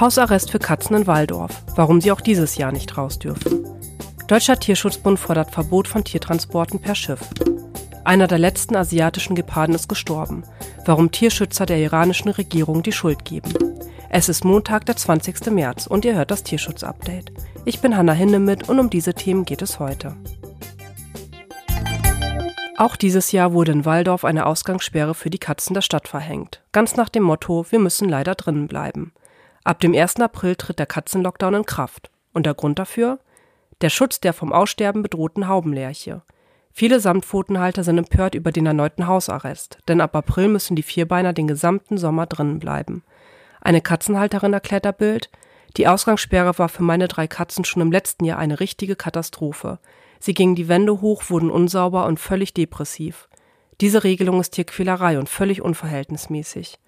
Hausarrest für Katzen in Waldorf. Warum sie auch dieses Jahr nicht raus dürfen. Deutscher Tierschutzbund fordert Verbot von Tiertransporten per Schiff. Einer der letzten asiatischen Geparden ist gestorben. Warum Tierschützer der iranischen Regierung die Schuld geben. Es ist Montag, der 20. März und ihr hört das Tierschutz-Update. Ich bin Hanna Hindemith und um diese Themen geht es heute. Auch dieses Jahr wurde in Waldorf eine Ausgangssperre für die Katzen der Stadt verhängt. Ganz nach dem Motto, wir müssen leider drinnen bleiben. Ab dem 1. April tritt der Katzenlockdown in Kraft. Und der Grund dafür? Der Schutz der vom Aussterben bedrohten Haubenlerche. Viele Samtpfotenhalter sind empört über den erneuten Hausarrest, denn ab April müssen die Vierbeiner den gesamten Sommer drinnen bleiben. Eine Katzenhalterin erklärt der Bild, die Ausgangssperre war für meine drei Katzen schon im letzten Jahr eine richtige Katastrophe. Sie gingen die Wände hoch, wurden unsauber und völlig depressiv. Diese Regelung ist Tierquälerei und völlig unverhältnismäßig.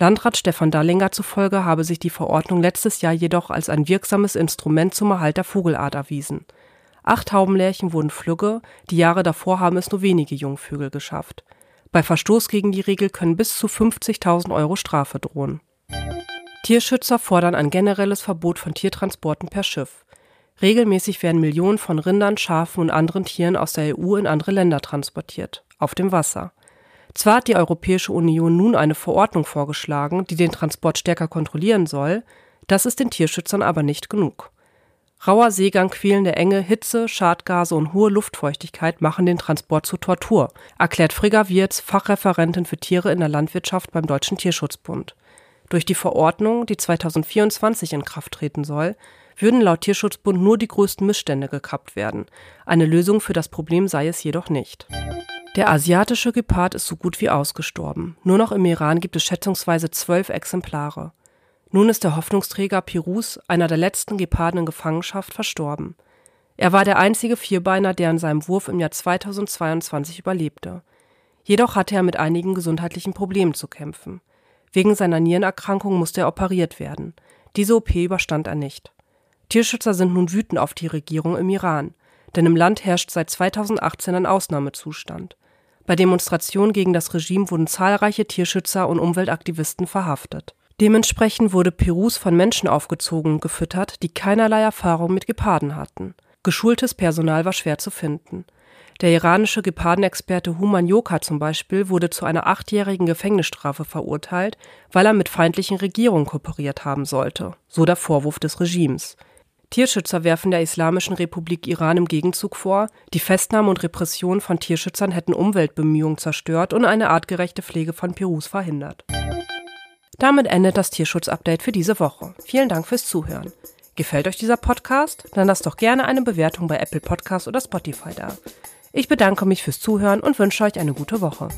Landrat Stefan Dallinger zufolge habe sich die Verordnung letztes Jahr jedoch als ein wirksames Instrument zum Erhalt der Vogelart erwiesen. Acht Taubenlärchen wurden flügge, die Jahre davor haben es nur wenige Jungvögel geschafft. Bei Verstoß gegen die Regel können bis zu 50.000 Euro Strafe drohen. Tierschützer fordern ein generelles Verbot von Tiertransporten per Schiff. Regelmäßig werden Millionen von Rindern, Schafen und anderen Tieren aus der EU in andere Länder transportiert, auf dem Wasser. Zwar hat die Europäische Union nun eine Verordnung vorgeschlagen, die den Transport stärker kontrollieren soll, das ist den Tierschützern aber nicht genug. Rauer Seegang, quälende Enge, Hitze, Schadgase und hohe Luftfeuchtigkeit machen den Transport zu Tortur, erklärt Frigga Wirz, Fachreferentin für Tiere in der Landwirtschaft beim Deutschen Tierschutzbund. Durch die Verordnung, die 2024 in Kraft treten soll, würden laut Tierschutzbund nur die größten Missstände gekappt werden. Eine Lösung für das Problem sei es jedoch nicht. Der asiatische Gepard ist so gut wie ausgestorben. Nur noch im Iran gibt es schätzungsweise zwölf Exemplare. Nun ist der Hoffnungsträger Pirus, einer der letzten Geparden in Gefangenschaft, verstorben. Er war der einzige Vierbeiner, der in seinem Wurf im Jahr 2022 überlebte. Jedoch hatte er mit einigen gesundheitlichen Problemen zu kämpfen. Wegen seiner Nierenerkrankung musste er operiert werden. Diese OP überstand er nicht. Tierschützer sind nun wütend auf die Regierung im Iran, denn im Land herrscht seit 2018 ein Ausnahmezustand. Bei Demonstrationen gegen das Regime wurden zahlreiche Tierschützer und Umweltaktivisten verhaftet. Dementsprechend wurde Perus von Menschen aufgezogen und gefüttert, die keinerlei Erfahrung mit Geparden hatten. Geschultes Personal war schwer zu finden. Der iranische Gepardenexperte Human Yoka zum Beispiel wurde zu einer achtjährigen Gefängnisstrafe verurteilt, weil er mit feindlichen Regierungen kooperiert haben sollte, so der Vorwurf des Regimes. Tierschützer werfen der Islamischen Republik Iran im Gegenzug vor, die Festnahme und Repression von Tierschützern hätten Umweltbemühungen zerstört und eine artgerechte Pflege von Perus verhindert. Damit endet das Tierschutz-Update für diese Woche. Vielen Dank fürs Zuhören. Gefällt euch dieser Podcast? Dann lasst doch gerne eine Bewertung bei Apple Podcasts oder Spotify da. Ich bedanke mich fürs Zuhören und wünsche euch eine gute Woche.